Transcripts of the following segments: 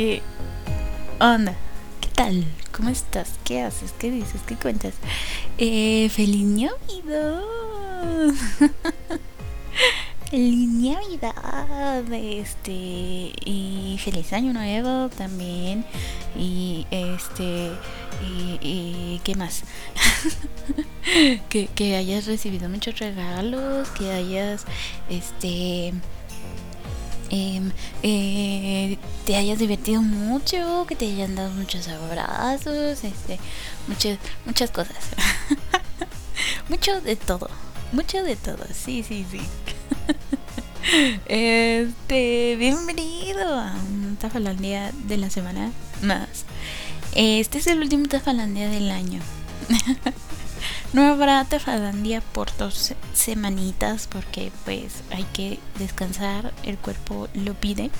¿Qué onda? ¿Qué tal? ¿Cómo estás? ¿Qué haces? ¿Qué dices? ¿Qué cuentas? Eh, ¡Feliz Navidad! ¡Feliz Navidad! Este. Y feliz Año Nuevo también. Y este. Y, ¿qué más? que, que hayas recibido muchos regalos, que hayas este Em, eh, te hayas divertido mucho, que te hayan dado muchos abrazos, este, muchas, muchas cosas. mucho de todo, mucho de todo, sí, sí, sí. este, bienvenido a un Tafalandia de la semana más. Este es el último Tafalandia del año. No habrá Tafalandia por dos semanitas porque pues hay que descansar, el cuerpo lo pide.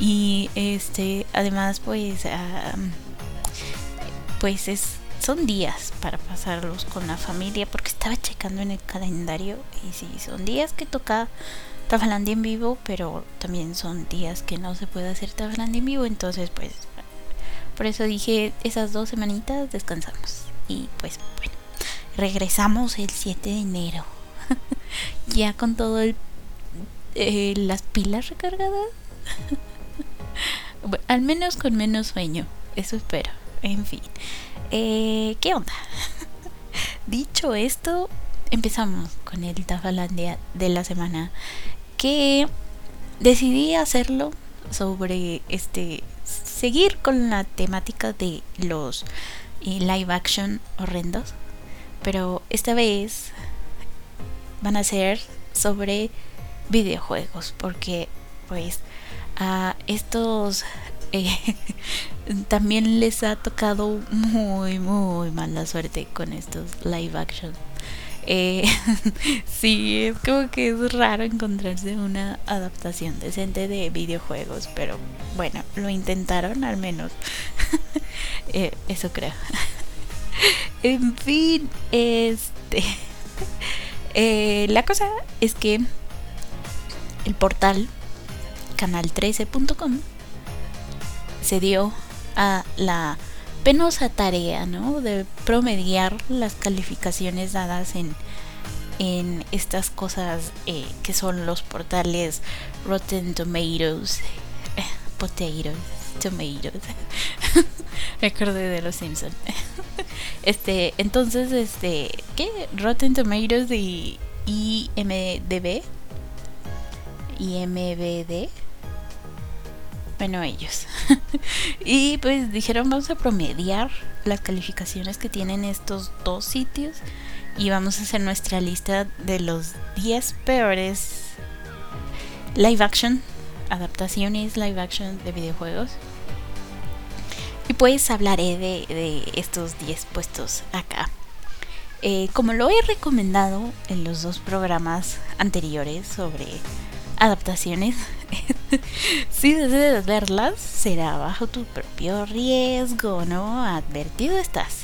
Y este, además pues pues es son días para pasarlos con la familia porque estaba checando en el calendario y sí, son días que toca Tafalandia en vivo, pero también son días que no se puede hacer Tafalandia en vivo, entonces pues por eso dije esas dos semanitas descansamos. Y pues bueno regresamos el 7 de enero. ya con todo el eh, las pilas recargadas. al menos con menos sueño, eso espero. En fin, eh, ¿qué onda? Dicho esto, empezamos con el Tafalandia de la semana. Que decidí hacerlo sobre este seguir con la temática de los eh, live action horrendos pero esta vez van a ser sobre videojuegos porque pues a estos eh, también les ha tocado muy muy mala suerte con estos live action eh, sí, es como que es raro encontrarse una adaptación decente de videojuegos, pero bueno, lo intentaron al menos. eh, eso creo. en fin, este. Eh, la cosa es que el portal canal13.com se dio a la penosa tarea, ¿no? De promediar las calificaciones dadas en, en estas cosas eh, que son los portales Rotten Tomatoes, eh, Potatoes, Tomatoes. Me de los Simpsons. este, entonces, este, ¿qué? Rotten Tomatoes y IMDB. IMBD. Bueno, ellos. y pues dijeron, vamos a promediar las calificaciones que tienen estos dos sitios y vamos a hacer nuestra lista de los 10 peores live action, adaptaciones live action de videojuegos. Y pues hablaré de, estos 10 puestos acá. Eh, como lo he recomendado en los dos programas anteriores sobre adaptaciones, si deseas verlas, será bajo tu propio riesgo, ¿no? Advertido estás.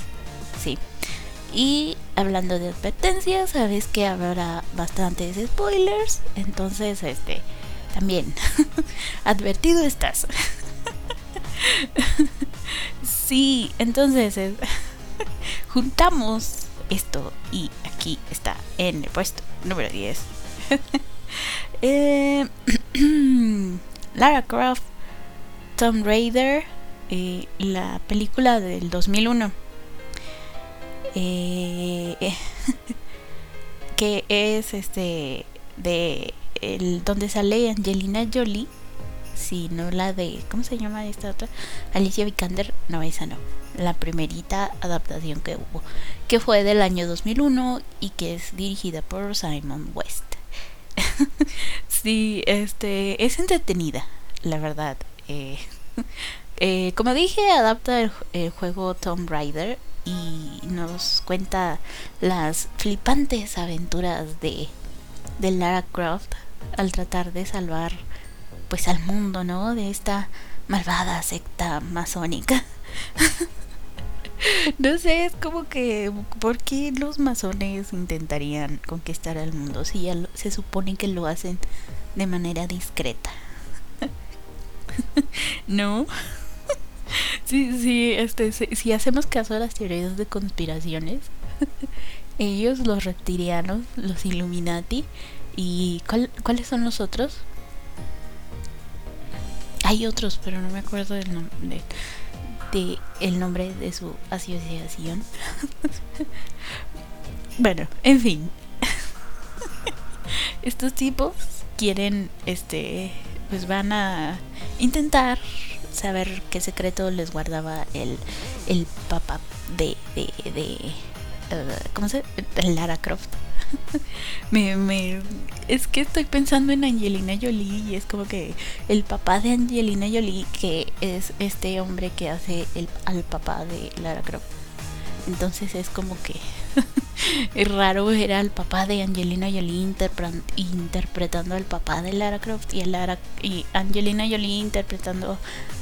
Sí. Y hablando de advertencias, sabes que habrá bastantes spoilers, entonces este también advertido estás. Sí, entonces eh, juntamos esto y aquí está en el puesto número 10. Eh, Lara Croft, Tomb Raider, eh, la película del 2001. que es este de donde sale Angelina Jolie si no la de, ¿cómo se llama esta otra? Alicia Vikander, no, esa no. La primerita adaptación que hubo, que fue del año 2001 y que es dirigida por Simon West. sí, este, es entretenida, la verdad. Eh, eh, como dije, adapta el, juego Tomb Raider y nos cuenta las flipantes aventuras de, de Lara Croft al tratar de salvar pues al mundo, ¿no? De esta malvada secta masónica. no sé, es como que, ¿por qué los masones intentarían conquistar al mundo si ya se supone que lo hacen de manera discreta? ¿No? sí, sí, este, si, hacemos caso a las teorías de conspiraciones, ellos, los reptilianos, los Illuminati, ¿y cuáles son los otros? Hay otros, pero no me acuerdo del nombre de, el nombre de su asociación. bueno, en fin. Estos tipos quieren este pues van a intentar saber qué secreto les guardaba el, el papá de, de, de uh, ¿cómo se Lara Croft. me, me, es que estoy pensando en Angelina Jolie y es como que el papá de Angelina Jolie que es este hombre que hace el, al papá de Lara Croft. Entonces es como que es raro ver al papá de Angelina Jolie interpretando al papá de Lara Croft y, Lara, y Angelina Jolie interpretando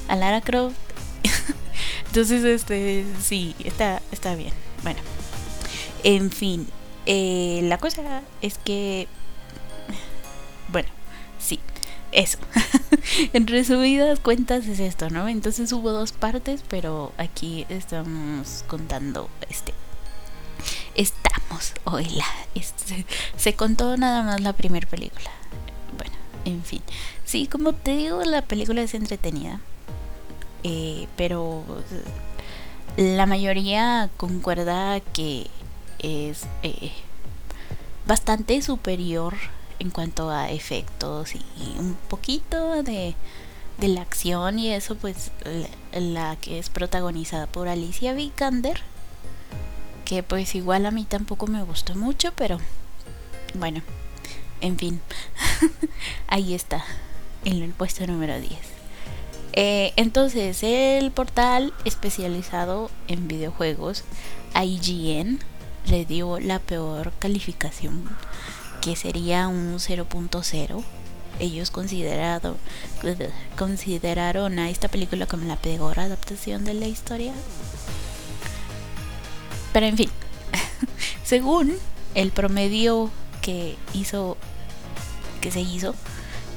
a Lara Croft. Entonces, este, sí, está, está bien. Bueno, en fin, eh, la cosa es que, bueno, sí, eso. en resumidas cuentas es esto, ¿no? Entonces hubo dos partes, pero aquí estamos contando este estamos hoy este, se contó nada más la primera película bueno en fin sí como te digo la película es entretenida eh, pero la mayoría concuerda que es eh, bastante superior en cuanto a efectos y un poquito de, de la acción y eso pues la, que es protagonizada por Alicia Vikander que pues igual a mí tampoco me gustó mucho, pero bueno, en fin, ahí está, en el puesto número 10. Eh, entonces, el portal especializado en videojuegos, IGN, le dio la peor calificación, que sería un 0.0. Ellos considerado, consideraron a esta película como la peor adaptación de la historia pero en fin, según el promedio que hizo, que se hizo,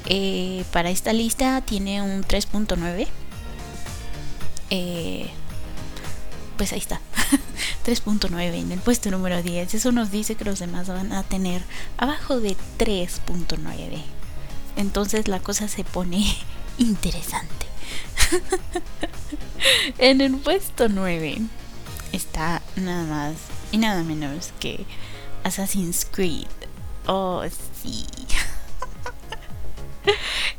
eh, para esta lista tiene un 3.9. Eh, pues ahí está. 3.9 en el puesto número 10. Eso nos dice que los demás van a tener abajo de 3.9. Entonces la cosa se pone interesante. en el puesto 9 está nada más y nada menos que Assassin's Creed. Oh, sí.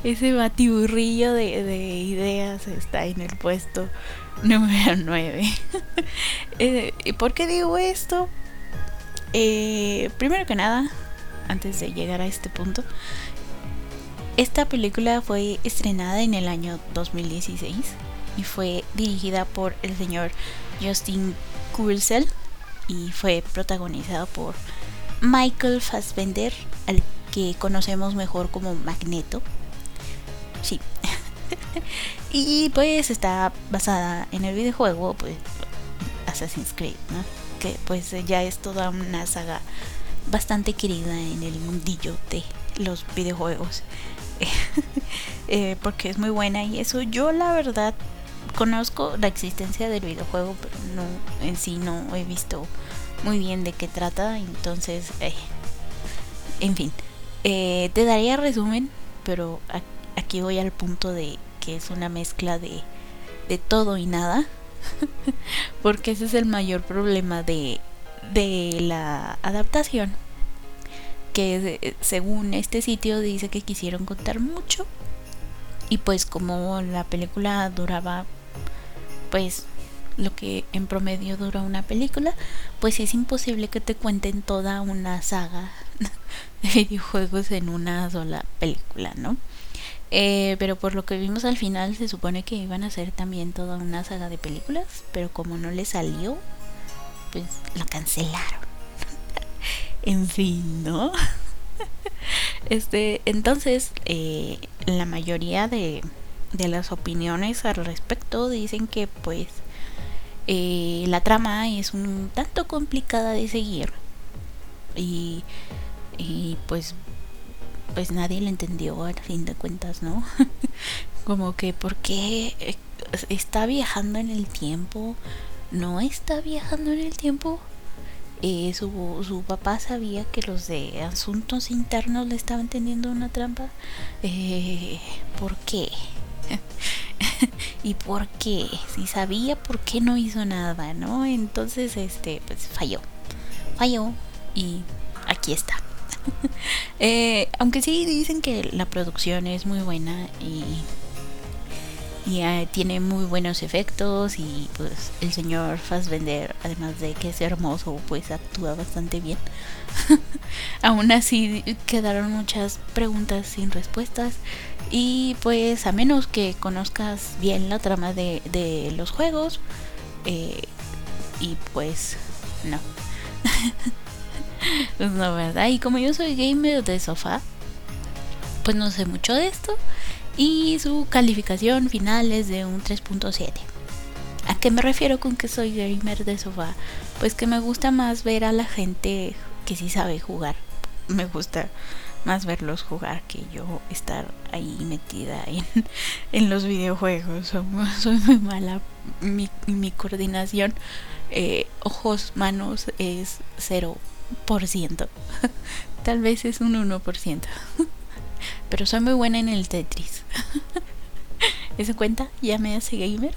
Ese batiburrillo de, de, ideas está en el puesto número 9. eh, ¿Por qué digo esto? Eh, primero que nada, antes de llegar a este punto, esta película fue estrenada en el año 2016 y fue dirigida por el señor Justin Kurzel y fue protagonizado por Michael Fassbender, al que conocemos mejor como Magneto. Sí. y pues está basada en el videojuego pues Assassin's Creed, ¿no? Que pues ya es toda una saga bastante querida en el mundillo de los videojuegos. Eh, porque es muy buena y eso yo la verdad conozco la existencia del videojuego, pero no en sí no he visto muy bien de qué trata, entonces, eh, en fin, eh, te daría resumen, pero aquí voy al punto de que es una mezcla de, de todo y nada, porque ese es el mayor problema de, de la adaptación, que eh, según este sitio dice que quisieron contar mucho y pues como la película duraba pues lo que en promedio dura una película, pues es imposible que te cuenten toda una saga de videojuegos en una sola película, ¿no? Eh, pero por lo que vimos al final se supone que iban a ser también toda una saga de películas, pero como no le salió, pues lo cancelaron. en fin, ¿no? este, entonces, eh, la mayoría de de las opiniones al respecto dicen que pues eh, la trama es un tanto complicada de seguir y, y pues pues nadie la entendió al fin de cuentas, ¿no? Como que, ¿por qué eh, está viajando en el tiempo? ¿No está viajando en el tiempo? Eh, su, su, papá sabía que los de asuntos internos le estaban teniendo una trampa. Eh, ¿Por qué? ¿Y por qué? Si sabía, ¿por qué no hizo nada? ¿No? Entonces, este, pues falló. Falló. Y aquí está. eh, aunque sí dicen que la producción es muy buena y eh, tiene muy buenos efectos y pues el señor Fassbender además de que es hermoso pues actúa bastante bien. Aún así quedaron muchas preguntas sin respuestas. Y pues a menos que conozcas bien la trama de, de los juegos eh, y pues no pues no verdad y como yo soy gamer de sofá pues no sé mucho de esto y su calificación final es de un 3.7. ¿A qué me refiero con que soy gamer de sofá? Pues que me gusta más ver a la gente que sí sabe jugar. Me gusta más verlos jugar que yo estar ahí metida en, en los videojuegos. Soy, muy mala. Mi, mi coordinación, eh, ojos, manos es 0%. Tal vez es un 1%. Pero soy muy buena en el Tetris. ¿Eso cuenta? ¿Ya me hace gamer?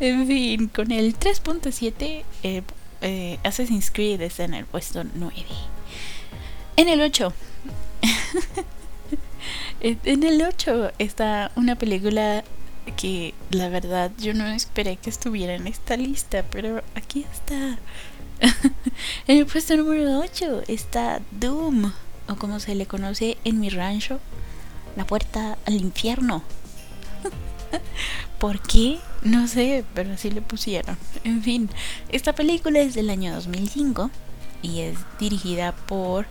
en fin, con el 3.7 eh, eh, Assassin's Creed está en el puesto 9. En el 8. en el 8 está una película que la verdad yo no esperé que estuviera en esta lista, pero aquí está. en el puesto número 8 está Doom o como se le conoce en mi rancho, la puerta al infierno. ¿Por qué? No sé, pero así le pusieron. En fin, esta película es del año 2005 y es dirigida por...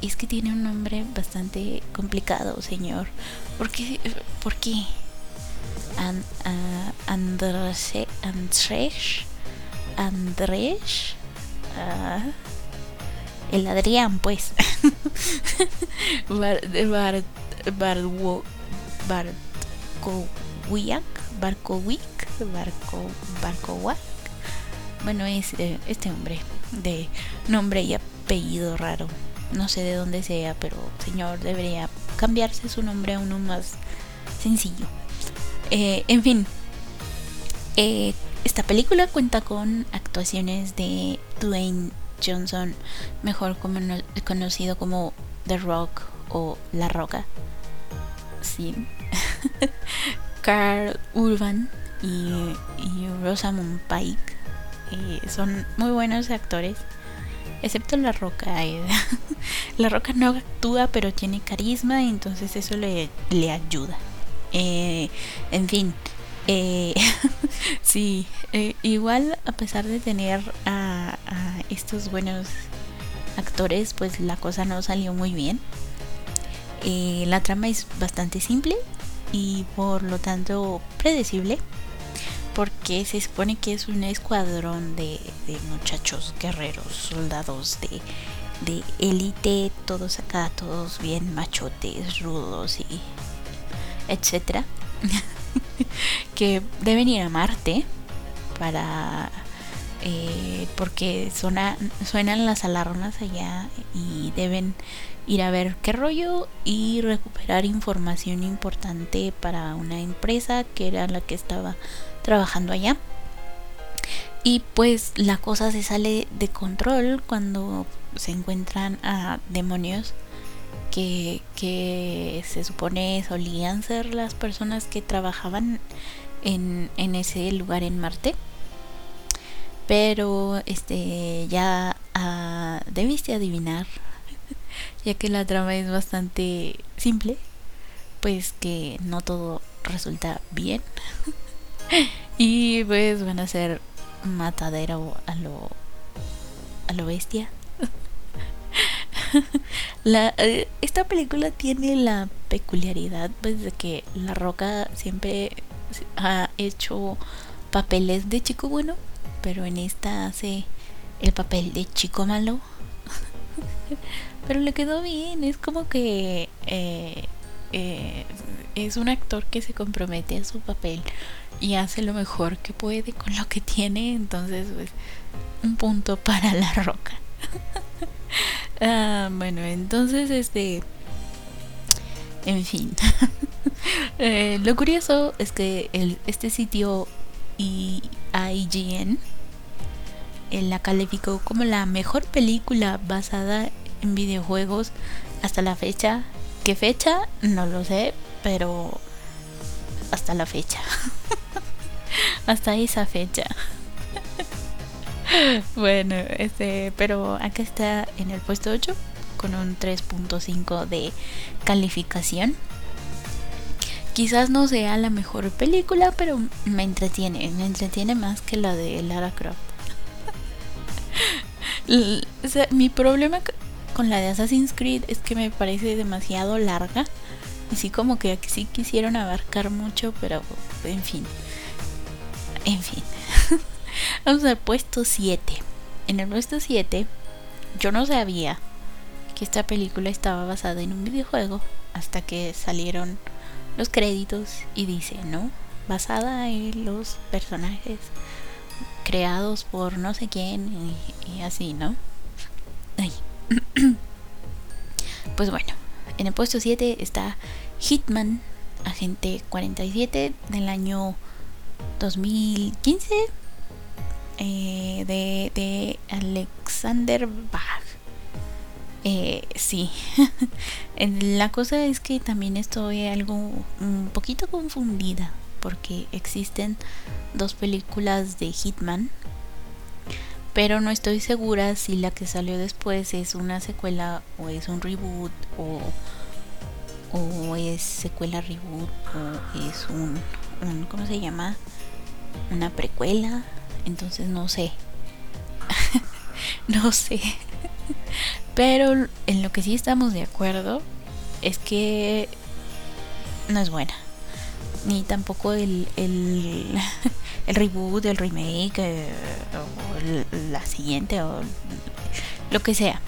es que tiene un nombre bastante complicado, señor. ¿Por qué? ¿Por qué? Andrés Andrés Andrés el Adrián, pues. Bar, Bar, Barco, Barcowiak, Barcowick, Barco, Barcowac. Bueno, es eh, este hombre de nombre y apellido raro. No sé de dónde sea, pero señor debería cambiarse su nombre a uno más sencillo. Eh, en fin, eh, esta película cuenta con actuaciones de Dwayne Johnson, mejor conocido como The Rock o La Roca. Sí. Carl Urban y, Rosamund Pike eh, son muy buenos actores, excepto La Roca. Eh. la Roca no actúa, pero tiene carisma, y entonces eso le, le ayuda. Eh, en fin, eh, sí, eh, igual a pesar de tener a, estos buenos actores, pues la cosa no salió muy bien. Eh, la trama es bastante simple y por lo tanto predecible, porque se supone que es un escuadrón de, muchachos guerreros, soldados de, de élite, todos acá, todos bien machotes, rudos y etcétera. que deben ir a Marte para eh, porque suenan las alarmas allá y deben ir a ver qué rollo y recuperar información importante para una empresa que era la que estaba trabajando allá. Y pues la cosa se sale de control cuando se encuentran a demonios que, se supone solían ser las personas que trabajaban en, ese lugar en Marte. Pero este ya ah, debiste adivinar, ya que la trama es bastante simple, pues que no todo resulta bien. y pues van a ser matadero a lo a lo bestia. eh, esta película tiene la peculiaridad pues, de que La Roca siempre ha hecho papeles de chico bueno, pero en esta hace el papel de chico malo. pero le quedó bien, es como que eh, eh, es un actor que se compromete a su papel y hace lo mejor que puede con lo que tiene, entonces pues un punto para la roca. ah, bueno, entonces este en fin. Eh, lo curioso es que este sitio IGN la calificó como la mejor película basada en videojuegos hasta la fecha. ¿Qué fecha? No lo sé, pero hasta la fecha. hasta esa fecha. bueno, este, pero acá está en el puesto 8 con un 3.5 de calificación. Quizás no sea la mejor película, pero me entretiene, me entretiene más que la de Lara Croft. mi problema con la de Assassin's Creed es que me parece demasiado larga. Así como que sí quisieron abarcar mucho, pero en fin. En fin. Vamos al puesto 7. En el puesto 7, yo no sabía que esta película estaba basada en un videojuego hasta que salieron los créditos y dice, ¿no? Basada en los personajes creados por no sé quién y, así, ¿no? pues bueno, en el puesto 7 está Hitman, Agente 47 del año 2015 eh, de, de Alexander Bach. Eh, sí, la cosa es que también estoy algo un poquito confundida porque existen dos películas de Hitman, pero no estoy segura si la que salió después es una secuela o es un reboot o, o es secuela reboot o es un, un ¿cómo se llama? Una precuela, entonces no sé. no sé. Pero en lo que sí estamos de acuerdo es que no es buena ni tampoco el, el, el reboot, el remake, eh, o la siguiente, o lo que sea.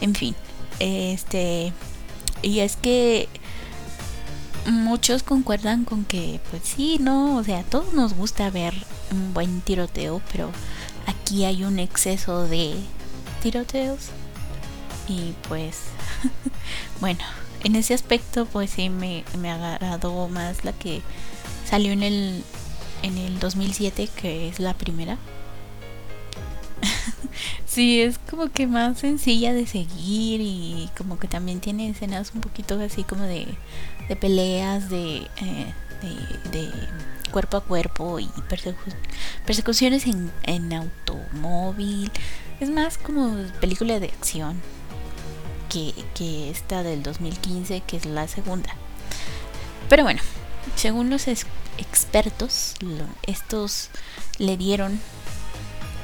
En fin, este. Y es que muchos concuerdan con que, pues sí, no, o sea, a todos nos gusta ver un buen tiroteo, pero aquí hay un exceso de tiroteos. Y pues, bueno, en ese aspecto pues sí me, me agradó más la que salió en el en el 2007 que es la primera sí es como que más sencilla de seguir y como que también tiene escenas un poquito así como de, de peleas de, eh, de, de, cuerpo a cuerpo y persecuciones en, en automóvil es más como película de acción que, que esta del 2015, que es la segunda. Pero bueno, según los expertos, estos le dieron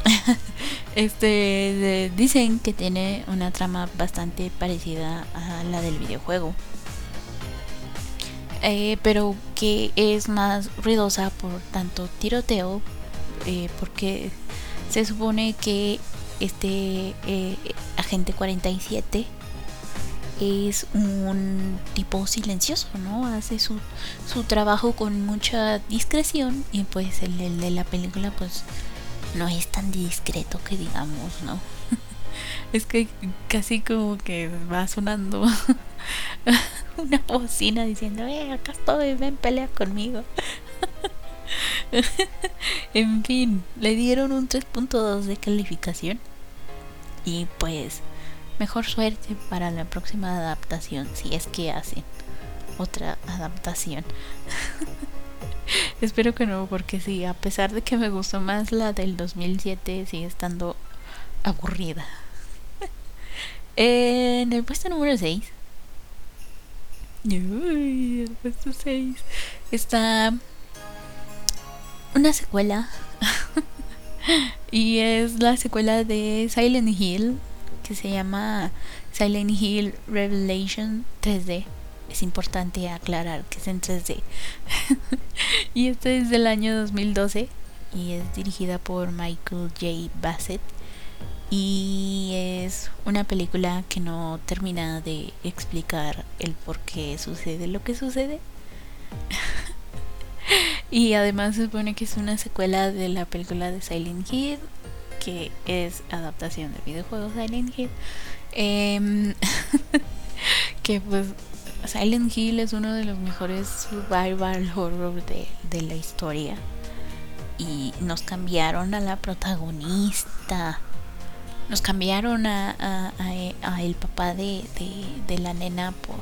este dicen que tiene una trama bastante parecida a la del videojuego eh, pero que es más ruidosa por tanto tiroteo eh, porque se supone que este eh, agente 47 es un tipo silencioso, ¿no? Hace su, su trabajo con mucha discreción y pues el, de la película pues no es tan discreto que digamos, ¿no? Es que casi como que va sonando una bocina diciendo, eh, acá estoy, ven, pelea conmigo. en fin, le dieron un 3.2 de calificación y pues Mejor suerte para la próxima adaptación, si es que hacen otra adaptación. Espero que no, porque sí, a pesar de que me gustó más la del 2007, sigue estando aburrida. En el puesto número 6. el puesto 6 está una secuela. y es la secuela de Silent Hill que se llama Silent Hill Revelation 3D. Es importante aclarar que es en 3D. y esta es del año 2012 y es dirigida por Michael J. Bassett y es una película que no termina de explicar el por qué sucede lo que sucede. y además se supone que es una secuela de la película de Silent Hill, que es adaptación del videojuego Silent Hill. Em, que pues Silent Hill es uno de los mejores survival horror de, de la historia. Y nos cambiaron a la protagonista nos cambiaron a, a, el papá de, de, la nena por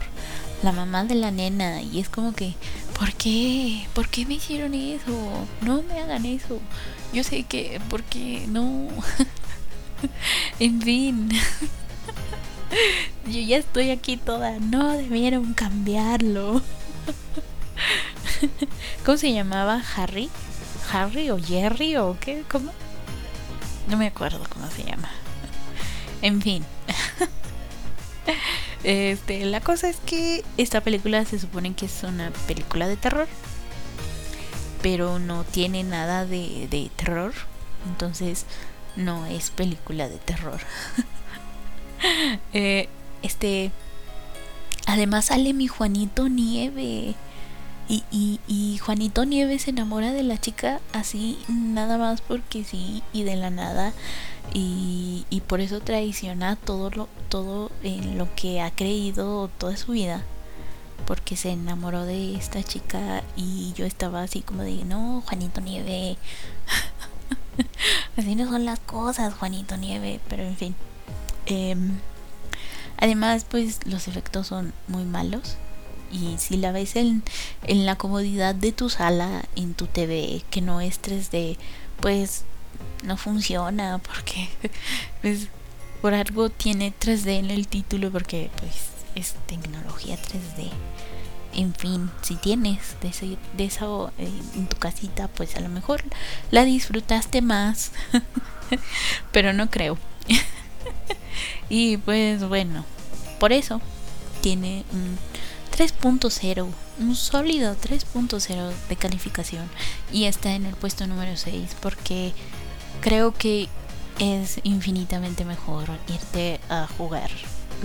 la mamá de la nena. Y es como que ¿por qué? ¿por qué me hicieron eso? no me hagan eso. Yo sé que porque no en fin. Yo ya estoy aquí toda. No debieron cambiarlo. ¿cómo se llamaba? Harry Harry o Jerry o qué cómo no me acuerdo cómo se llama en fin. Este, la cosa es que esta película se supone que es una película de terror, pero no tiene nada de, de terror, entonces no es película de terror. Eh, este, además sale mi Juanito Nieve. Y, y, y, Juanito Nieve se enamora de la chica así, nada más porque sí, y de la nada y, por eso traiciona todo lo, todo en lo que ha creído toda su vida porque se enamoró de esta chica y yo estaba así como de no Juanito Nieve así no son las cosas Juanito Nieve pero en fin. Em, además pues los efectos son muy malos y si la ves en, en la comodidad de tu sala en tu TV que no es 3D pues no funciona porque pues, por algo tiene 3D en el título porque pues es tecnología 3D. En fin, si tienes de, de eso eh, en tu casita, pues a lo mejor la disfrutaste más. Pero no creo. y pues bueno, por eso tiene un 3.0, un sólido 3.0 de calificación. Y está en el puesto número 6 porque creo que es infinitamente mejor irte a jugar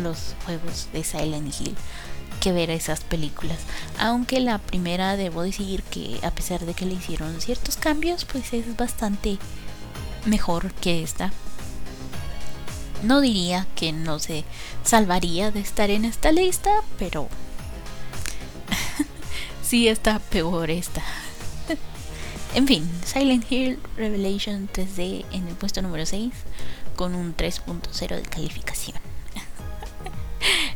los juegos de Silent Hill que ver esas películas. Aunque la primera debo decir que a pesar de que le hicieron ciertos cambios, pues es bastante mejor que esta. No diría que no se salvaría de estar en esta lista, pero sí está peor esta. En fin, Silent Hill Revelation 3D en el puesto número 6 con un 3.0 de calificación.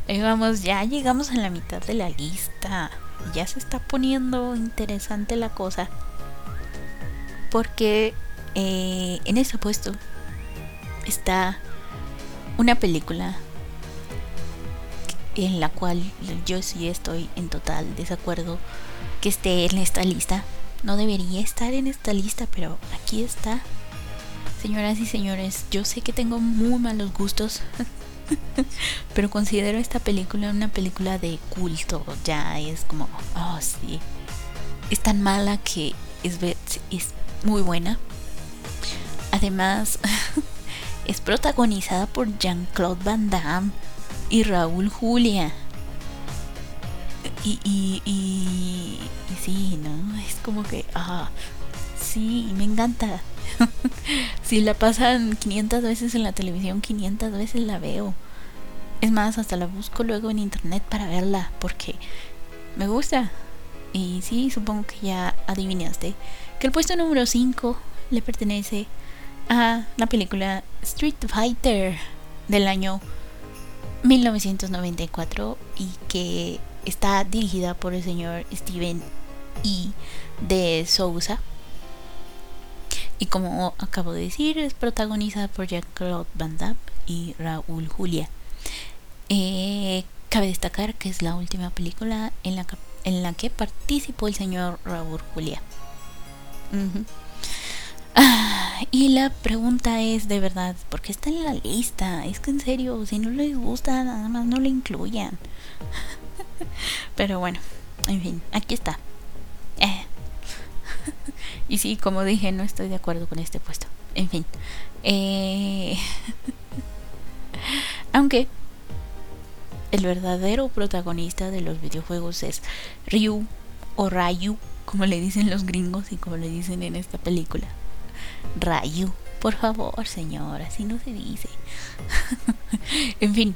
vamos, ya llegamos a la mitad de la lista. Ya se está poniendo interesante la cosa. Porque eh, en ese puesto está una película en la cual yo sí estoy en total desacuerdo que esté en esta lista no debería estar en esta lista, pero aquí está. Señoras y señores, yo sé que tengo muy malos gustos, pero considero esta película una película de culto. Ya es como, oh sí, es tan mala que es, es muy buena. Además, es protagonizada por Jean-Claude Van Damme y Raúl Julia. Y, y, y, sí, ¿no? Es como que, ah, sí, me encanta. si la pasan 500 veces en la televisión, 500 veces la veo. Es más, hasta la busco luego en internet para verla, porque me gusta. Y sí, supongo que ya adivinaste que el puesto número 5 le pertenece a la película Street Fighter del año 1994 y que está dirigida por el señor Steven E. de Sousa. Y como acabo de decir, es protagonizada por Jean-Claude Van Damme y Raúl Julia. Eh, cabe destacar que es la última película en la, en la que participó el señor Raúl Julia. Ah, y la pregunta es de verdad, ¿por qué está en la lista? Es que en serio, si no les gusta, nada más no la incluyan. Pero bueno, en fin, aquí está. Y sí, como dije, no estoy de acuerdo con este puesto. En fin. Eh, aunque el verdadero protagonista de los videojuegos es Ryu o Ryu, como le dicen los gringos y como le dicen en esta película. Ryu, por favor, señora, así no se dice. en fin.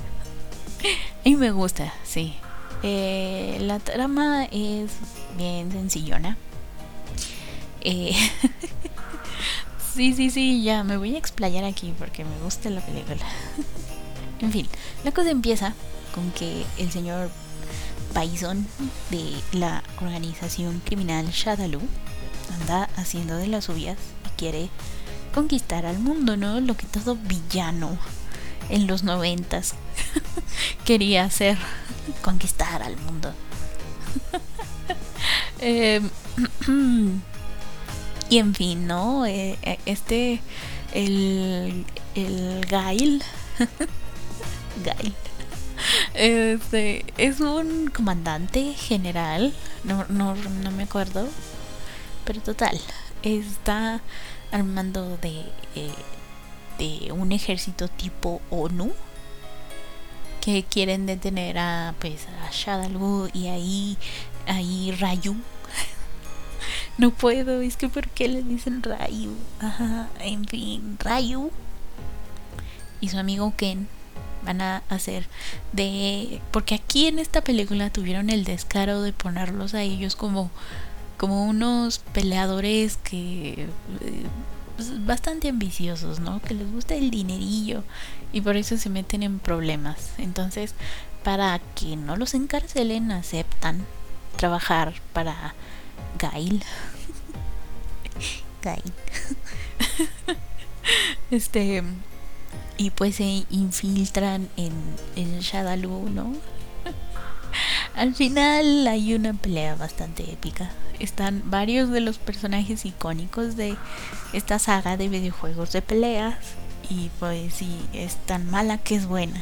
Mí me gusta, sí. Eh, la trama es bien sencillona. Eh, sí, sí, sí, ya me voy a explayar aquí porque me gusta la película. en fin, la cosa empieza con que el señor Bison de la organización criminal Shadaloo anda haciendo de las suyas y quiere conquistar al mundo, ¿no? Lo que todo villano en los noventas quería hacer, conquistar al mundo. eh, y en fin, ¿no? Eh, eh, este, el, el Gail, Gail, este, es un comandante general, no, no, no me acuerdo, pero total, está armando de, eh, de un ejército tipo ONU que quieren detener a pues a Shadaloo y ahí ahí Rayu no puedo, es que ¿por qué le dicen Rayu? Ajá, en fin, Rayu y su amigo Ken van a hacer de porque aquí en esta película tuvieron el descaro de ponerlos a ellos como como unos peleadores que eh, pues, bastante ambiciosos, ¿no? Que les gusta el dinerillo y por eso se meten en problemas. Entonces, para que no los encarcelen, aceptan trabajar para Gail. Gail. este y pues se infiltran en, en Shadaloo, ¿no? Al final hay una pelea bastante épica. Están varios de los personajes icónicos de esta saga de videojuegos de peleas. Y pues sí, es tan mala que es buena.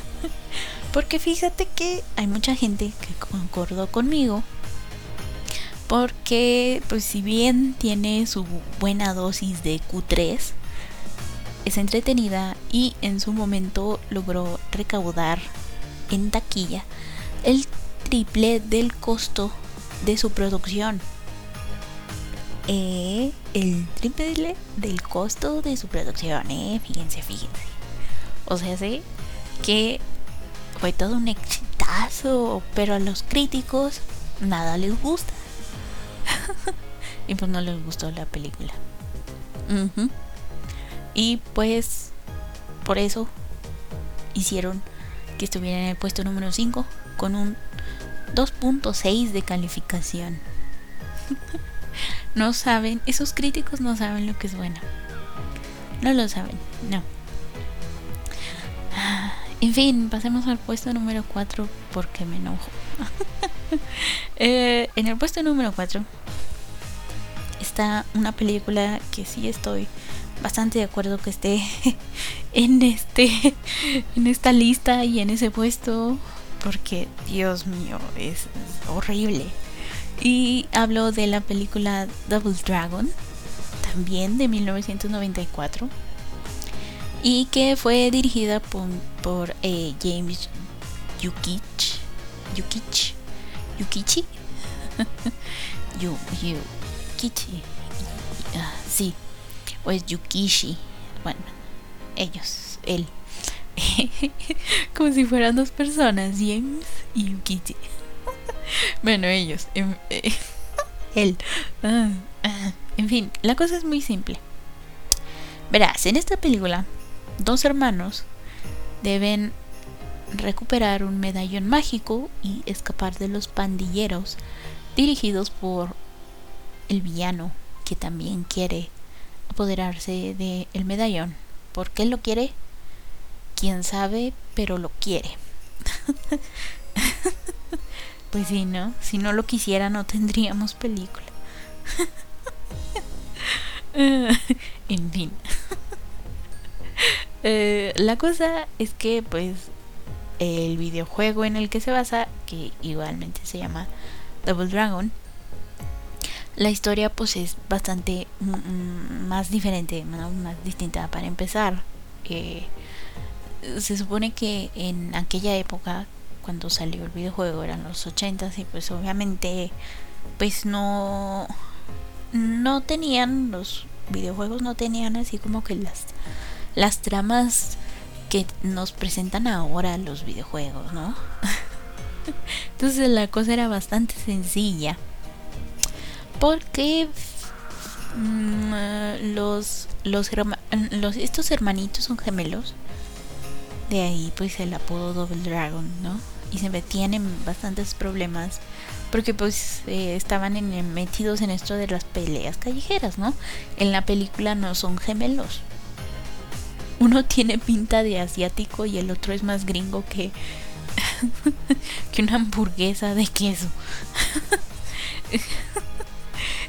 Porque fíjate que hay mucha gente que concordó conmigo. Porque pues si bien tiene su buena dosis de Q3, es entretenida y en su momento logró recaudar en taquilla el triple del costo de su producción. Eh, el triple del costo de su producción, eh, fíjense, fíjense. O sea, sé que fue todo un exitazo, pero a los críticos nada les gusta. y pues no les gustó la película. Y pues por eso hicieron que estuviera en el puesto número 5 con un 2.6 de calificación. no saben, esos críticos no saben lo que es bueno. No lo saben, no. En fin, pasemos al puesto número 4 porque me enojo. Eh, en el puesto número 4 está una película que sí estoy bastante de acuerdo que esté en este en esta lista y en ese puesto porque Dios mío es, horrible. Y hablo de la película Double Dragon también de 1994 y que fue dirigida por, eh, James Yukich Yukich Yukichi Yu, Yukichi ah, sí o es Yukishi. Bueno, ellos, él. Como si fueran dos personas, James y Yukichi. bueno, ellos. Em, eh, él. Ah, ah. En fin, la cosa es muy simple. Verás, en esta película, dos hermanos deben recuperar un medallón mágico y escapar de los pandilleros dirigidos por el villano que también quiere apoderarse del el medallón. ¿Por qué lo quiere? Quién sabe, pero lo quiere. pues sí, ¿no? Si no lo quisiera no tendríamos película. en fin. Eh, la cosa es que pues el videojuego en el que se basa, que igualmente se llama Double Dragon, la historia pues es bastante más diferente, más distinta. Para empezar, se supone que en aquella época, cuando salió el videojuego, eran los 80 y pues obviamente pues no no tenían los videojuegos no tenían así como que las las tramas que nos presentan ahora los videojuegos, ¿no? Entonces la cosa era bastante sencilla. Porque mm, los, los, estos hermanitos son gemelos. De ahí pues el apodo Double Dragon, ¿no? Y se metían en bastantes problemas porque pues eh, estaban metidos en esto de las peleas callejeras, ¿no? En la película no son gemelos. Uno tiene pinta de asiático y el otro es más gringo que que una hamburguesa de queso.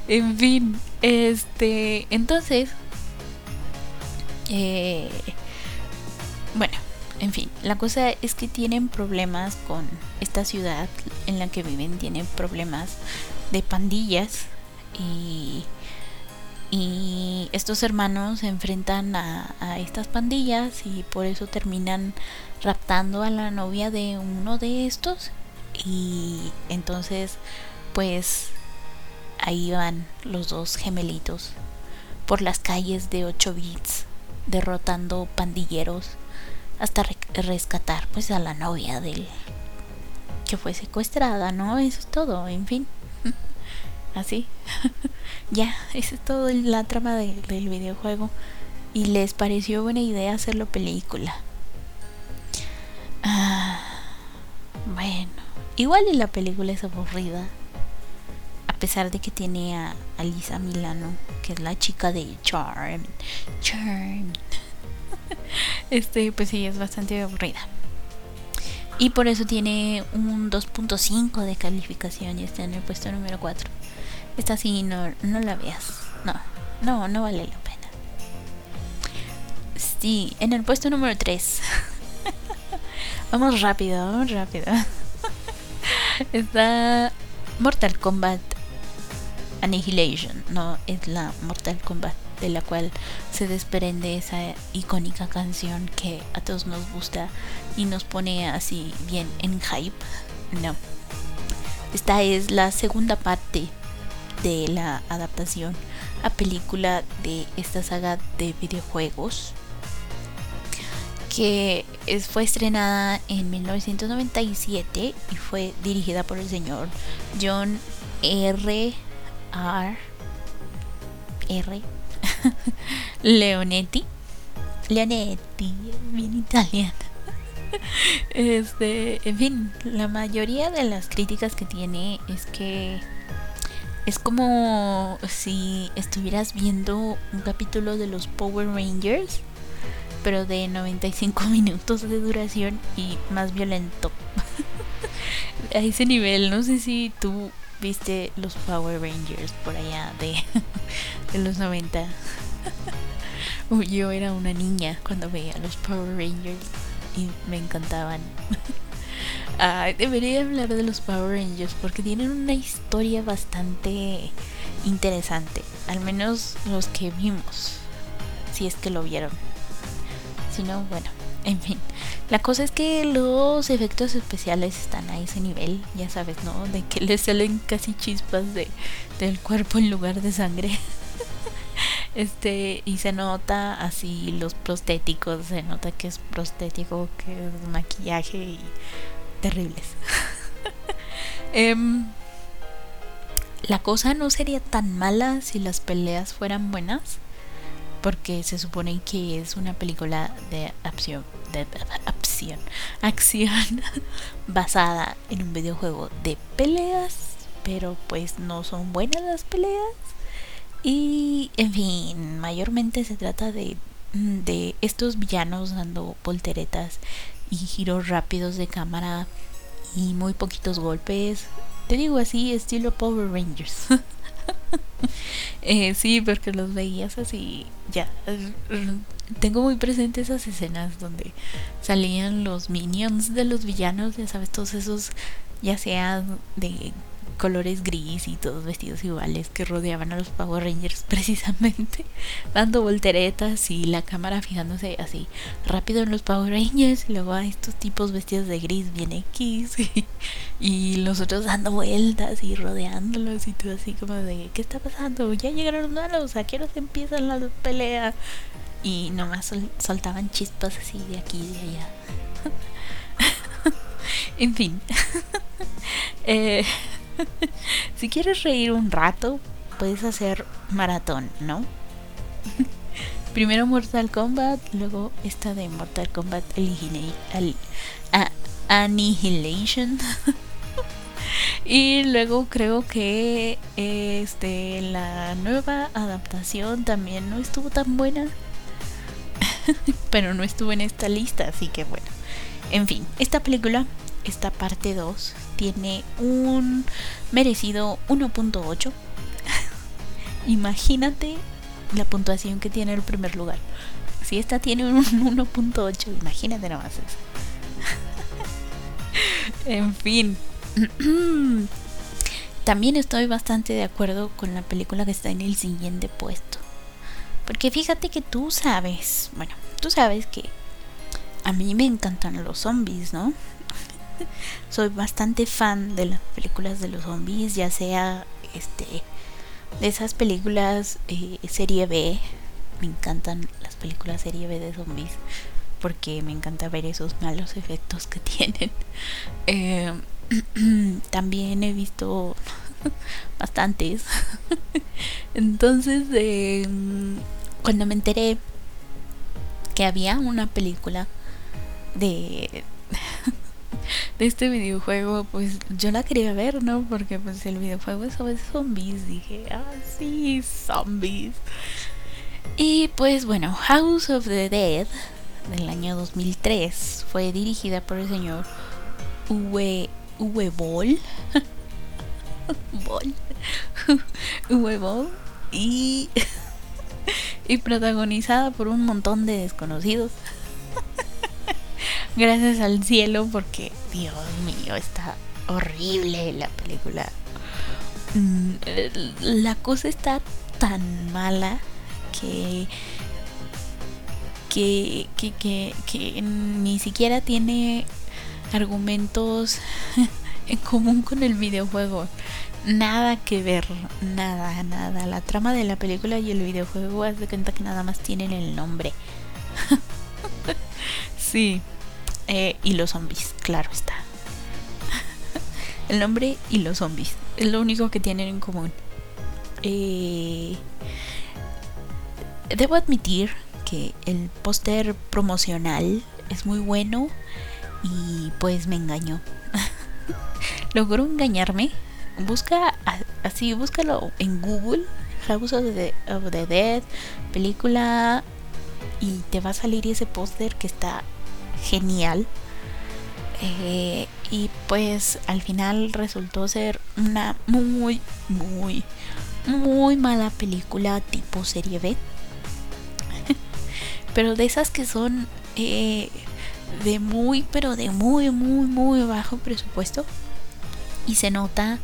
en fin, este, entonces, eh, bueno, en fin, la cosa es que tienen problemas con esta ciudad en la que viven, tienen problemas de pandillas y, y estos hermanos se enfrentan a, a estas pandillas y por eso terminan raptando a la novia de uno de estos y entonces pues ahí van los dos gemelitos por las calles de 8 bits derrotando pandilleros hasta rescatar pues a la novia del que fue secuestrada, ¿no? Eso es todo, en fin. Así. ya, esa es todo la trama del videojuego. Y les pareció buena idea hacerlo película. Ah, bueno, igual en la película es aburrida. Pesar de que tiene a, a Lisa Milano, que es la chica de Charm. Charm. este, pues sí, es bastante aburrida. Y por eso tiene un 2.5 de calificación y está en el puesto número 4. Esta sí, no, no la veas. No, no, no vale la pena. Sí, en el puesto número 3. vamos rápido, vamos rápido. está Mortal Kombat Annihilation. No, es la Mortal Kombat de la cual se desprende esa icónica canción que a todos nos gusta y nos pone así bien en hype. No. Esta es la segunda parte de la adaptación a película de esta saga de videojuegos que fue estrenada en 1997 y fue dirigida por el señor John R. R. R. Leonetti. Leonetti, bien italiano. Este, en fin, la mayoría de las críticas que tiene es que es como si estuvieras viendo un capítulo de los Power Rangers, pero de 95 minutos de duración y más violento. A ese nivel, no sé si tú viste los Power Rangers por allá de, de los 90. Yo era una niña cuando veía los Power Rangers y me encantaban. debería hablar de los Power Rangers porque tienen una historia bastante interesante. Al menos los que vimos. Si es que lo vieron. Si no, bueno, en fin. La cosa es que los efectos especiales están a ese nivel, ya sabes, ¿no? De que les salen casi chispas de, del cuerpo en lugar de sangre. este, y se nota así los prostéticos, se nota que es prostético, que es maquillaje y terribles. em, la cosa no sería tan mala si las peleas fueran buenas porque se supone que es una película de acción, de acción, acción basada en un videojuego de peleas, pero pues no son buenas las peleas. Y en fin, mayormente se trata de, de estos villanos dando volteretas y giros rápidos de cámara y muy poquitos golpes. Te digo así, estilo Power Rangers. Eh, sí, porque los veías así, ya. Tengo muy presentes esas escenas donde salían los minions de los villanos, ya sabes, todos esos, ya sea de colores gris y todos vestidos iguales que rodeaban a los Power Rangers precisamente, dando volteretas y la cámara fijándose así rápido en los Power Rangers y luego a estos tipos vestidos de gris bien X y, los otros dando vueltas y rodeándolos y todo así como de ¿qué está pasando? Ya llegaron los malos, ¿a qué hora se empiezan las peleas? Y nomás soltaban chispas así de aquí y de allá. en fin. eh, si quieres reír un rato, puedes hacer maratón, ¿no? Primero Mortal Kombat, luego esta de Mortal Kombat Annihilation. y luego creo que este la nueva adaptación también no estuvo tan buena. Pero no estuvo en esta lista, así que bueno. En fin, esta película, esta parte 2, tiene un merecido 1.8. Imagínate la puntuación que tiene el primer lugar. Si esta tiene un 1.8, imagínate nomás eso. en fin. También estoy bastante de acuerdo con la película que está en el siguiente puesto. Porque fíjate que tú sabes, bueno, tú sabes que a mí me encantan los zombies, ¿no? Soy bastante fan de las películas de los zombies, ya sea este de esas películas eh, serie B. Me encantan las películas serie B de zombies porque me encanta ver esos malos efectos que tienen. Eh, también he visto bastantes. Entonces, eh, cuando me enteré que había una película de de este videojuego, pues yo la quería ver, ¿no? Porque pues el videojuego es sobre zombies. Dije, ah, sí, zombies. Y pues bueno, House of the Dead del año 2003 fue dirigida por el señor Uwe, Uwe Boll. Boll. Uwe Boll. Y, y protagonizada por un montón de desconocidos. Gracias al cielo porque, Dios mío, está horrible la película. Mm, la cosa está tan mala que que, que, que, que ni siquiera tiene argumentos en común con el videojuego. Nada que ver, nada, nada. La trama de la película y el videojuego haz de cuenta que nada más tienen el nombre. sí, eh, y los zombies, claro está. el nombre y los zombies. Es lo único que tienen en común. Eh, debo admitir que el póster promocional es muy bueno y pues me engañó. Logró engañarme. Busca así, búscalo en Google. House of the, of the Dead, película. Y te va a salir ese póster que está genial. Eh, y pues al final resultó ser una muy, muy, muy mala película tipo serie B. pero de esas que son eh, de muy, pero de muy, muy, muy bajo presupuesto. Y se nota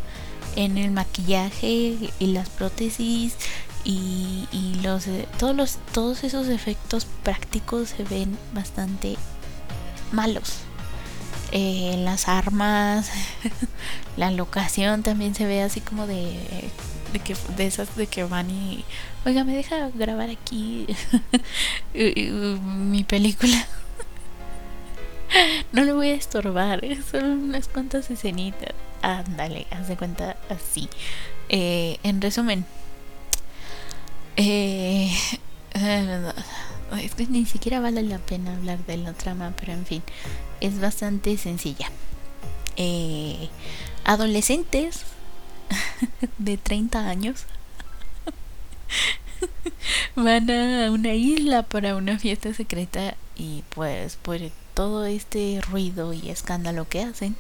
en el maquillaje y las prótesis y, y los eh, todos los todos esos efectos prácticos se ven bastante malos. Eh, las armas, la locación también se ve así como de, de, que, de esas de que van y, oiga, me deja grabar aquí mi película. no le voy a estorbar, son unas cuantas escenitas. Ándale, haz de cuenta así. Eh, en resumen, eh, es que ni siquiera vale la pena hablar de la trama, pero en fin, es bastante sencilla. Eh, adolescentes de 30 años van a una isla para una fiesta secreta y pues por todo este ruido y escándalo que hacen,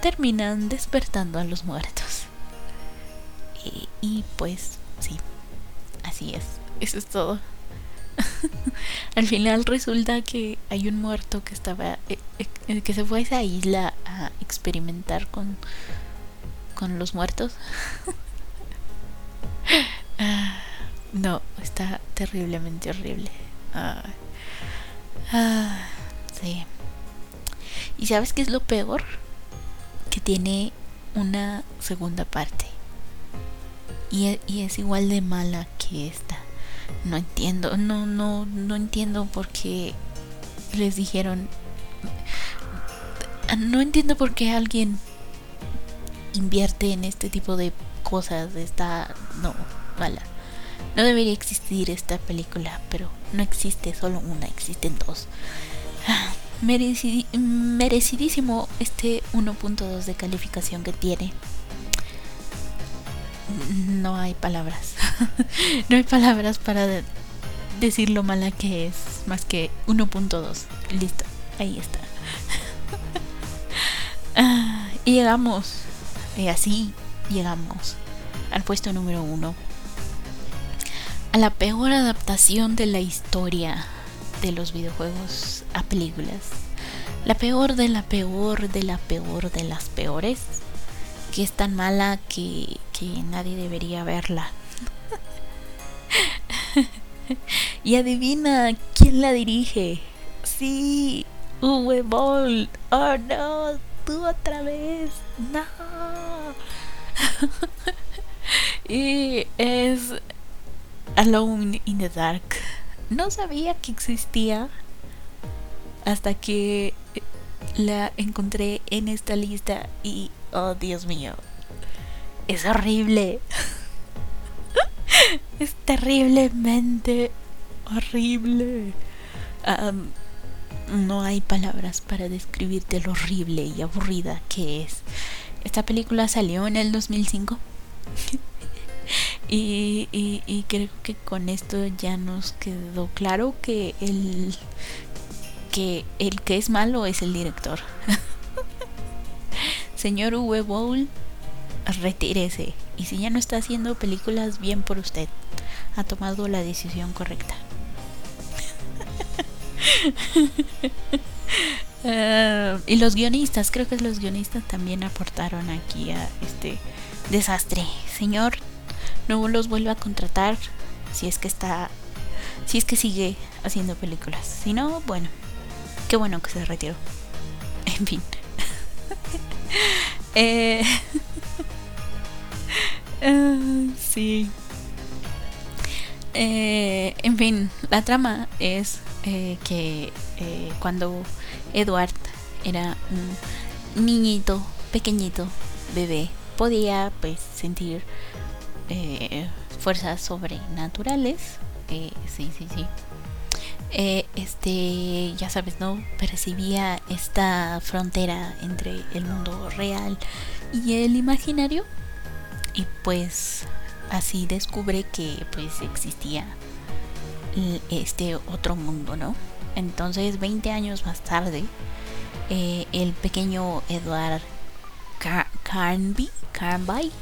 terminan despertando a los muertos. Y, y pues sí, así es, eso es todo. Al final resulta que hay un muerto que estaba eh, eh, que se fue a esa isla a experimentar con con los muertos. Ah, no, está terriblemente horrible. Ah, sí. ¿Y sabes qué es lo peor? Que tiene una segunda parte. Y, e, y es igual de mala que esta. No entiendo, no, no, no entiendo por qué les dijeron. No entiendo por qué alguien invierte en este tipo de cosas. Está. No, mala. No debería existir esta película, pero no existe solo una, existen dos. merecidísimo este 1.2 de calificación que tiene. No hay palabras. no hay palabras para decir lo mala que es, más que 1.2. Listo, ahí está. Ah, y llegamos, y así llegamos al puesto número uno. A la peor adaptación de la historia de los videojuegos a películas. La peor de la peor de la peor de las peores. Que es tan mala que, que nadie debería verla. y adivina quién la dirige. Sí, Uwe Boll. Oh no, tú otra vez. No. y es Alone in the Dark no sabía que existía hasta que la encontré en esta lista y, oh Dios mío, es horrible. es terriblemente horrible. no hay palabras para describirte lo horrible y aburrida que es. Esta película salió en el 2005. Y, y, creo que con esto ya nos quedó claro que el que el que es malo es el director. Señor Uwe Bowl, retírese. Y si ya no está haciendo películas, bien por usted. Ha tomado la decisión correcta. Ah, y los guionistas, creo que los guionistas también aportaron aquí a este desastre. Señor, no los vuelve a contratar si es que está si es que sigue haciendo películas si no bueno qué bueno que se retiró en fin ah, sí eh, en fin la trama es eh, que cuando Edward era un niñito pequeñito bebé podía pues sentir fuerzas sobrenaturales. Sí, sí, sí. Eh, este, ya sabes, ¿no? Percibía esta frontera entre el mundo real y el imaginario. Y pues así descubre que pues existía este otro mundo, ¿no? Entonces, 20 años más tarde, el pequeño Edward Carnby, Carnby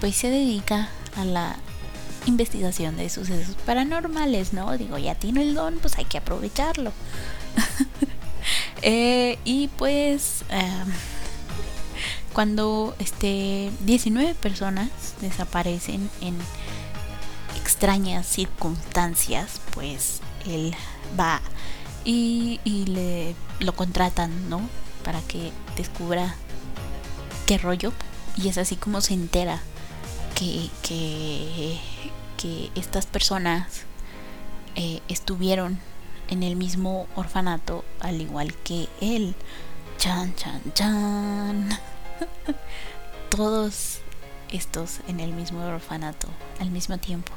pues se dedica a la investigación de sucesos paranormales, ¿no? Digo, ya tiene el don, pues hay que aprovecharlo. Eh, y pues em, cuando este 19 personas desaparecen en extrañas circunstancias, pues él va y, y le lo contratan, ¿no? Para que descubra qué rollo. Y es así como se entera que, que, estas personas eh, estuvieron en el mismo orfanato al igual que él. Chan, chan, chan. Todos estos en el mismo orfanato al mismo tiempo,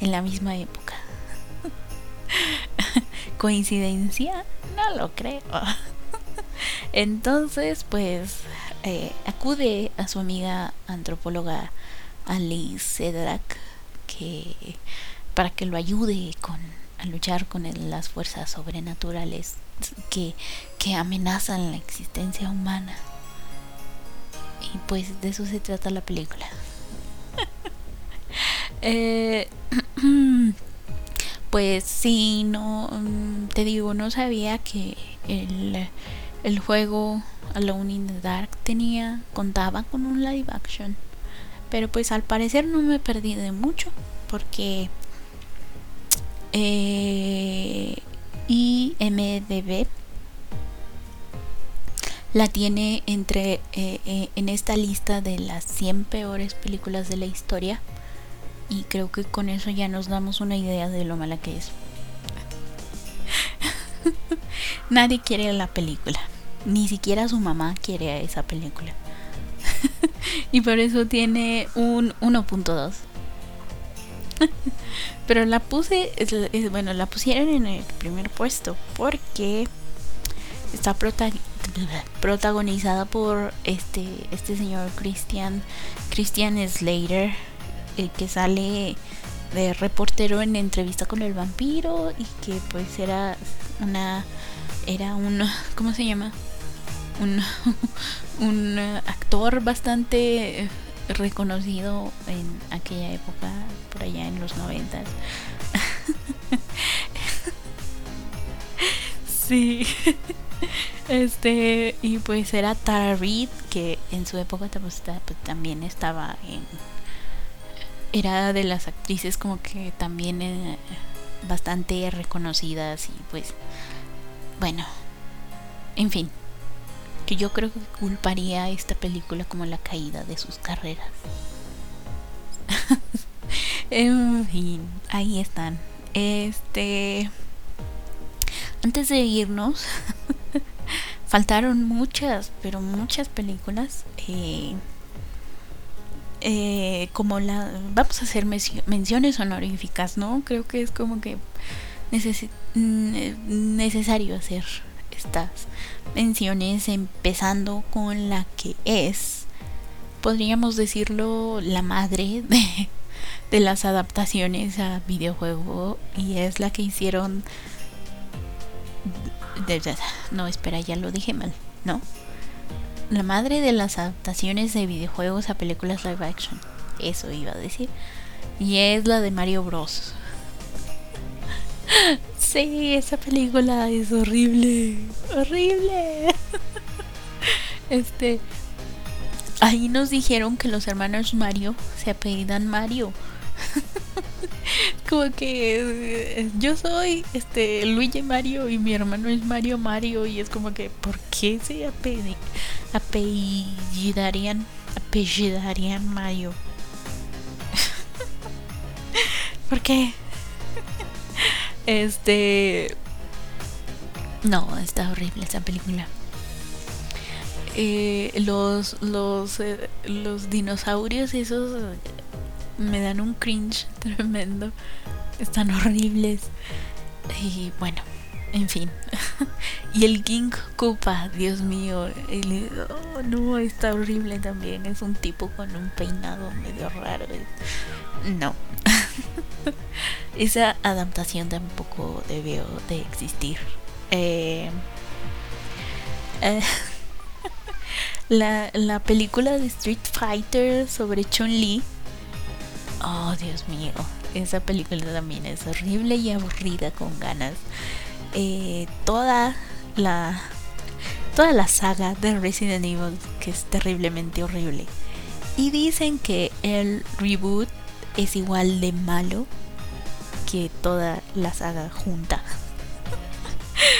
en la misma época. ¿Coincidencia? No lo creo. Entonces, pues, eh, acude a su amiga antropóloga Alice Cedrak que para que lo ayude con a luchar con las fuerzas sobrenaturales que, que amenazan la existencia humana. Y pues de eso se trata la película. eh, pues sí, no, te digo, no sabía que el, el juego Alone in the Dark tenía contaba con un live action. Pero pues al parecer no me perdí de mucho porque eh, IMDB la tiene entre eh, eh, en esta lista de las 100 peores películas de la historia y creo que con eso ya nos damos una idea de lo mala que es. Nadie quiere la película, ni siquiera su mamá quiere a esa película. y por eso tiene un 1.2. Pero la puse, bueno, la pusieron en el primer puesto porque está protagonizada por este este señor Christian Christian Slater el que sale de reportero en entrevista con el vampiro y que pues era una era un ¿cómo se llama? Un un actor bastante reconocido en aquella época por allá en los noventas sí este, y pues era Tara Reid, que en su época pues, también estaba en. Era de las actrices como que también eh, bastante reconocidas y pues. Bueno, en fin. Que yo creo que culparía esta película como la caída de sus carreras. en fin, ahí están. Este. Antes de irnos, faltaron muchas, pero muchas películas. Eh, eh, como la. Vamos a hacer menciones honoríficas, ¿no? Creo que es como que necesario hacer estas menciones, empezando con la que es, podríamos decirlo, la madre de, las adaptaciones a videojuego y es la que hicieron no, espera, ya lo dije mal, ¿no? La madre de las adaptaciones de videojuegos a películas live action. Eso iba a decir. Y es la de Mario Bros. Sí, esa película es horrible. Horrible. Este. Ahí nos dijeron que los hermanos Mario se apellidan Mario. como que eh, yo soy este Luigi Mario y mi hermano es Mario Mario y es como que ¿por qué se apellidarían apellidarían Mario? ¿Por qué? Este no, está horrible esa película. Eh, los los eh, los dinosaurios esos me dan un cringe tremendo. Están horribles. Y bueno, en fin. y el King Koopa, Dios mío. oh, no, está horrible también. Es un tipo con un peinado medio raro. No. Esa adaptación tampoco debió de existir. Eh, eh, la, la película de Street Fighter sobre Chun-Li Oh, Dios mío. Esa película también es horrible y aburrida con ganas. Eh, toda la toda la saga de Resident Evil que es terriblemente horrible. Y dicen que el reboot es igual de malo que toda la saga junta.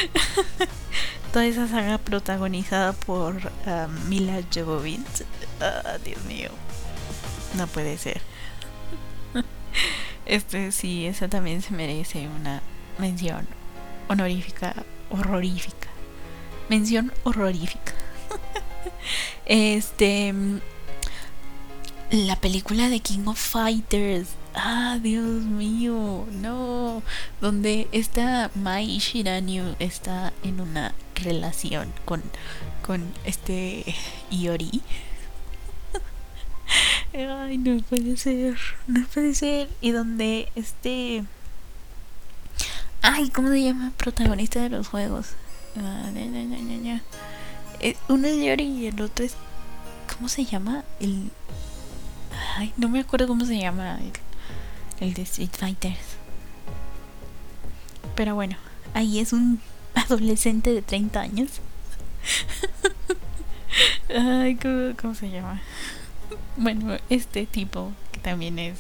toda esa saga protagonizada por um, Mila Jovovich. Oh, Dios mío. No puede ser. Este sí, esa también se merece una mención honorífica, horrorífica. Mención horrorífica. este. La película de King of Fighters. Ah, Dios mío, no. Donde esta Mai Shiranyu está en una relación con, con este Iori. Ay, no puede ser, no puede ser. Y donde este... Ay, ¿cómo se llama? Protagonista de los juegos. Ah, eh, uno es Yori y el otro es... ¿Cómo se llama? El... No me acuerdo cómo se llama el, de Street Fighters. Pero bueno, ahí es un adolescente de 30 años. Ay, ¿cómo, ¿cómo, se llama? Bueno, este tipo que también es.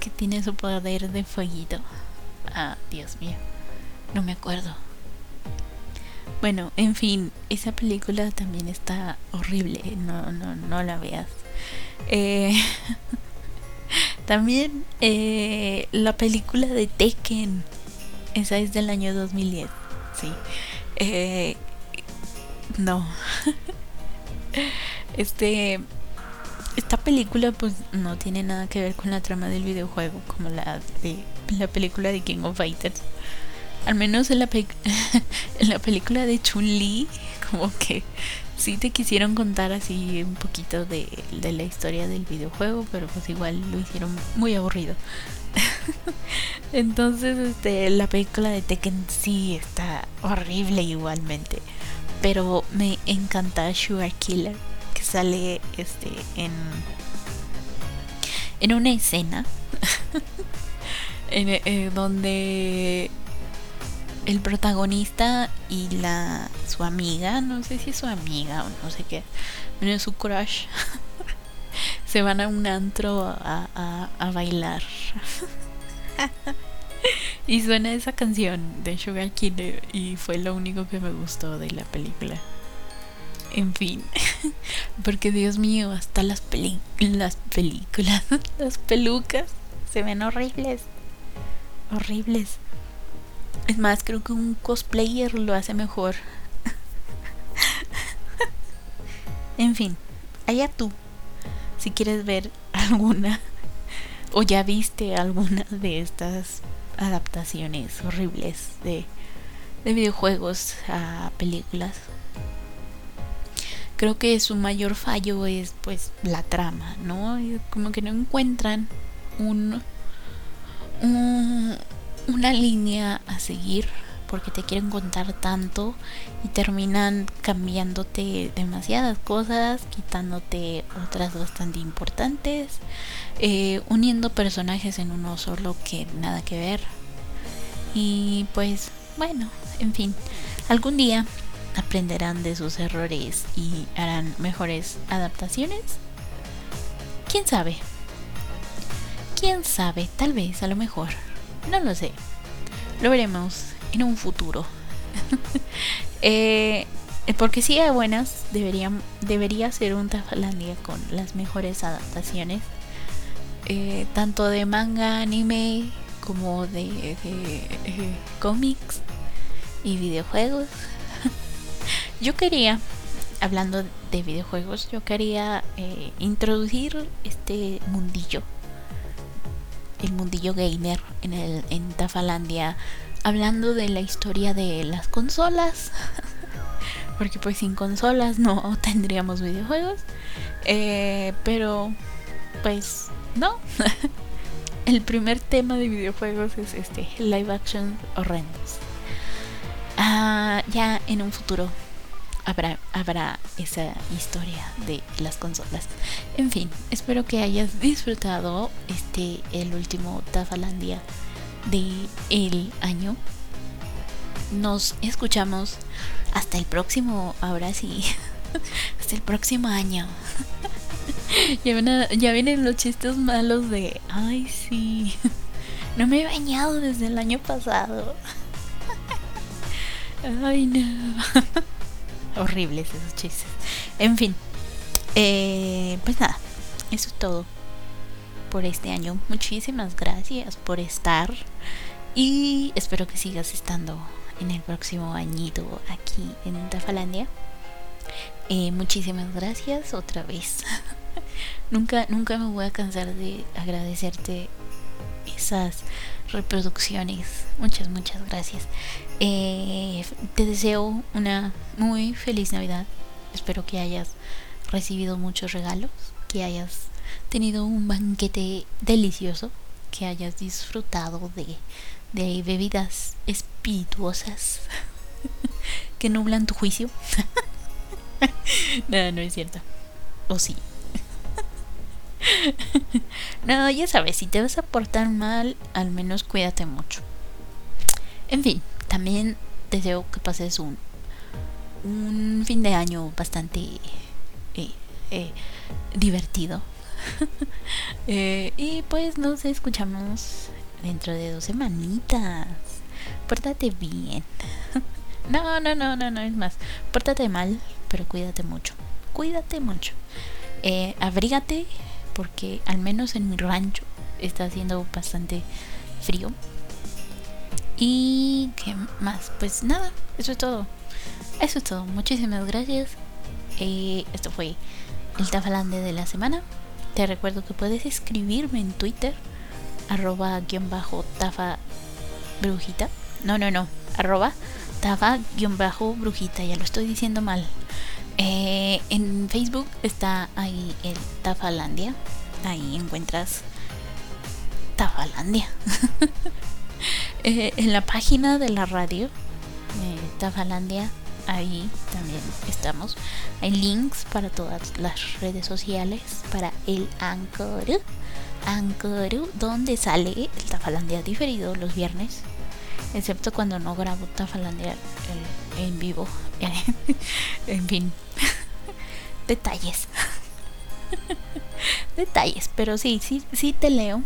que tiene su poder de fueguito. Ah, Dios mío. No me acuerdo. Bueno, en fin, esa película también está horrible. No, no, no la veas. Eh, también eh, la película de Tekken. Esa es del año 2010. Sí. Eh, no. este. Esta película pues no tiene nada que ver con la trama del videojuego como la de la película de King of Fighters. Al menos en la, en la película de Chun-Li como que sí te quisieron contar así un poquito de, de, la historia del videojuego, pero pues igual lo hicieron muy aburrido. Entonces, este, la película de Tekken sí está horrible igualmente. Pero me encanta Sugar Killer, que sale este en en una escena en, eh, donde el protagonista y la su amiga, no sé si es su amiga o no sé qué, es su crush, se van a un antro a, a, a bailar. y suena esa canción de Sugar Killer y fue lo único que me gustó de la película. En fin, porque Dios mío, hasta las, peli las películas, las pelucas se ven horribles. Horribles. Es más, creo que un cosplayer lo hace mejor. en fin, allá tú. Si quieres ver alguna o ya viste alguna de estas adaptaciones horribles de, de videojuegos a películas. Creo que su mayor fallo es pues la trama, ¿no? Como que no encuentran un, un una línea a seguir porque te quieren contar tanto y terminan cambiándote demasiadas cosas, quitándote otras bastante importantes, eh, uniendo personajes en uno solo que nada que ver. Y pues bueno, en fin, algún día aprenderán de sus errores y harán mejores adaptaciones. ¿Quién sabe? ¿Quién sabe? Tal vez, a lo mejor. No lo sé. Lo veremos en un futuro. Eh, porque si hay buenas, debería, debería ser un Tafalandia con las mejores adaptaciones. Eh, tanto de manga, anime, como de, eh, cómics y videojuegos. yo quería, hablando de videojuegos, yo quería introducir este mundillo el mundillo gamer en, el, en Tafalandia hablando de la historia de las consolas. Porque pues sin consolas no tendríamos videojuegos. Eh, pero pues no. el primer tema de videojuegos es este, live action horrendos. Ah, ya en un futuro habrá, habrá esa historia de las consolas. En fin, espero que hayas disfrutado este el último Tafalandia de el año. Nos escuchamos hasta el próximo, ahora sí, hasta el próximo año. ya, ya vienen los chistes malos de, ay sí, no me he bañado desde el año pasado. ay no horribles esos chistes. En fin, eh, pues nada, eso es todo por este año. Muchísimas gracias por estar y espero que sigas estando en el próximo añito aquí en Tafalandia. Eh, muchísimas gracias otra vez. nunca, nunca me voy a cansar de agradecerte esas reproducciones. Muchas, muchas gracias. Eh, te deseo una muy feliz Navidad. Espero que hayas recibido muchos regalos, que hayas tenido un banquete delicioso, que hayas disfrutado de, de bebidas espirituosas que nublan tu juicio. no, no es cierto. O sí. no, ya sabes, si te vas a portar mal, al menos cuídate mucho. En fin, también deseo que pases un un fin de año bastante eh, eh, divertido. y pues nos escuchamos dentro de dos semanitas. Pórtate bien. no, no, no, no, no, es más. Pórtate mal, pero cuídate mucho. Cuídate mucho. abrígate porque al menos en mi rancho está haciendo bastante frío. Y qué más, pues nada, eso es todo. Eso es todo. Muchísimas gracias. Eh, esto fue el Tafalande de la semana. Te recuerdo que puedes escribirme en Twitter, arroba guion bajo tafa brujita. No, no, no, arroba tafa guion bajo brujita, ya lo estoy diciendo mal. Eh, en Facebook está ahí el Tafalandia. Ahí encuentras Tafalandia. Eh, en la página de la radio, eh, Tafalandia, ahí también estamos. Hay links para todas las redes sociales, para el Anchor, Anchor, donde sale el Tafalandia diferido los viernes, excepto cuando no grabo Tafalandia en vivo. en fin, detalles. detalles, pero sí, sí, sí te leo.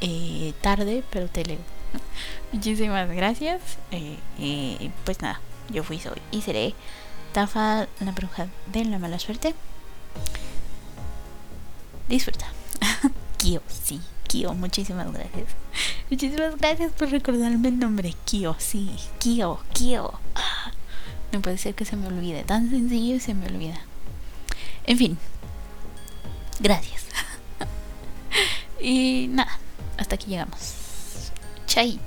Eh, tarde, pero te leo. Muchísimas gracias. Eh, eh, pues nada, yo fui, soy y seré Tafa, la bruja de la mala suerte. Disfruta. Kio, sí, Kio, muchísimas gracias. Muchísimas gracias por recordarme el nombre. Kio, sí, Kio, Kio. Ah, no puede ser que se me olvide. Tan sencillo y se me olvida. En fin. Gracias. y nada, hasta aquí llegamos. aí.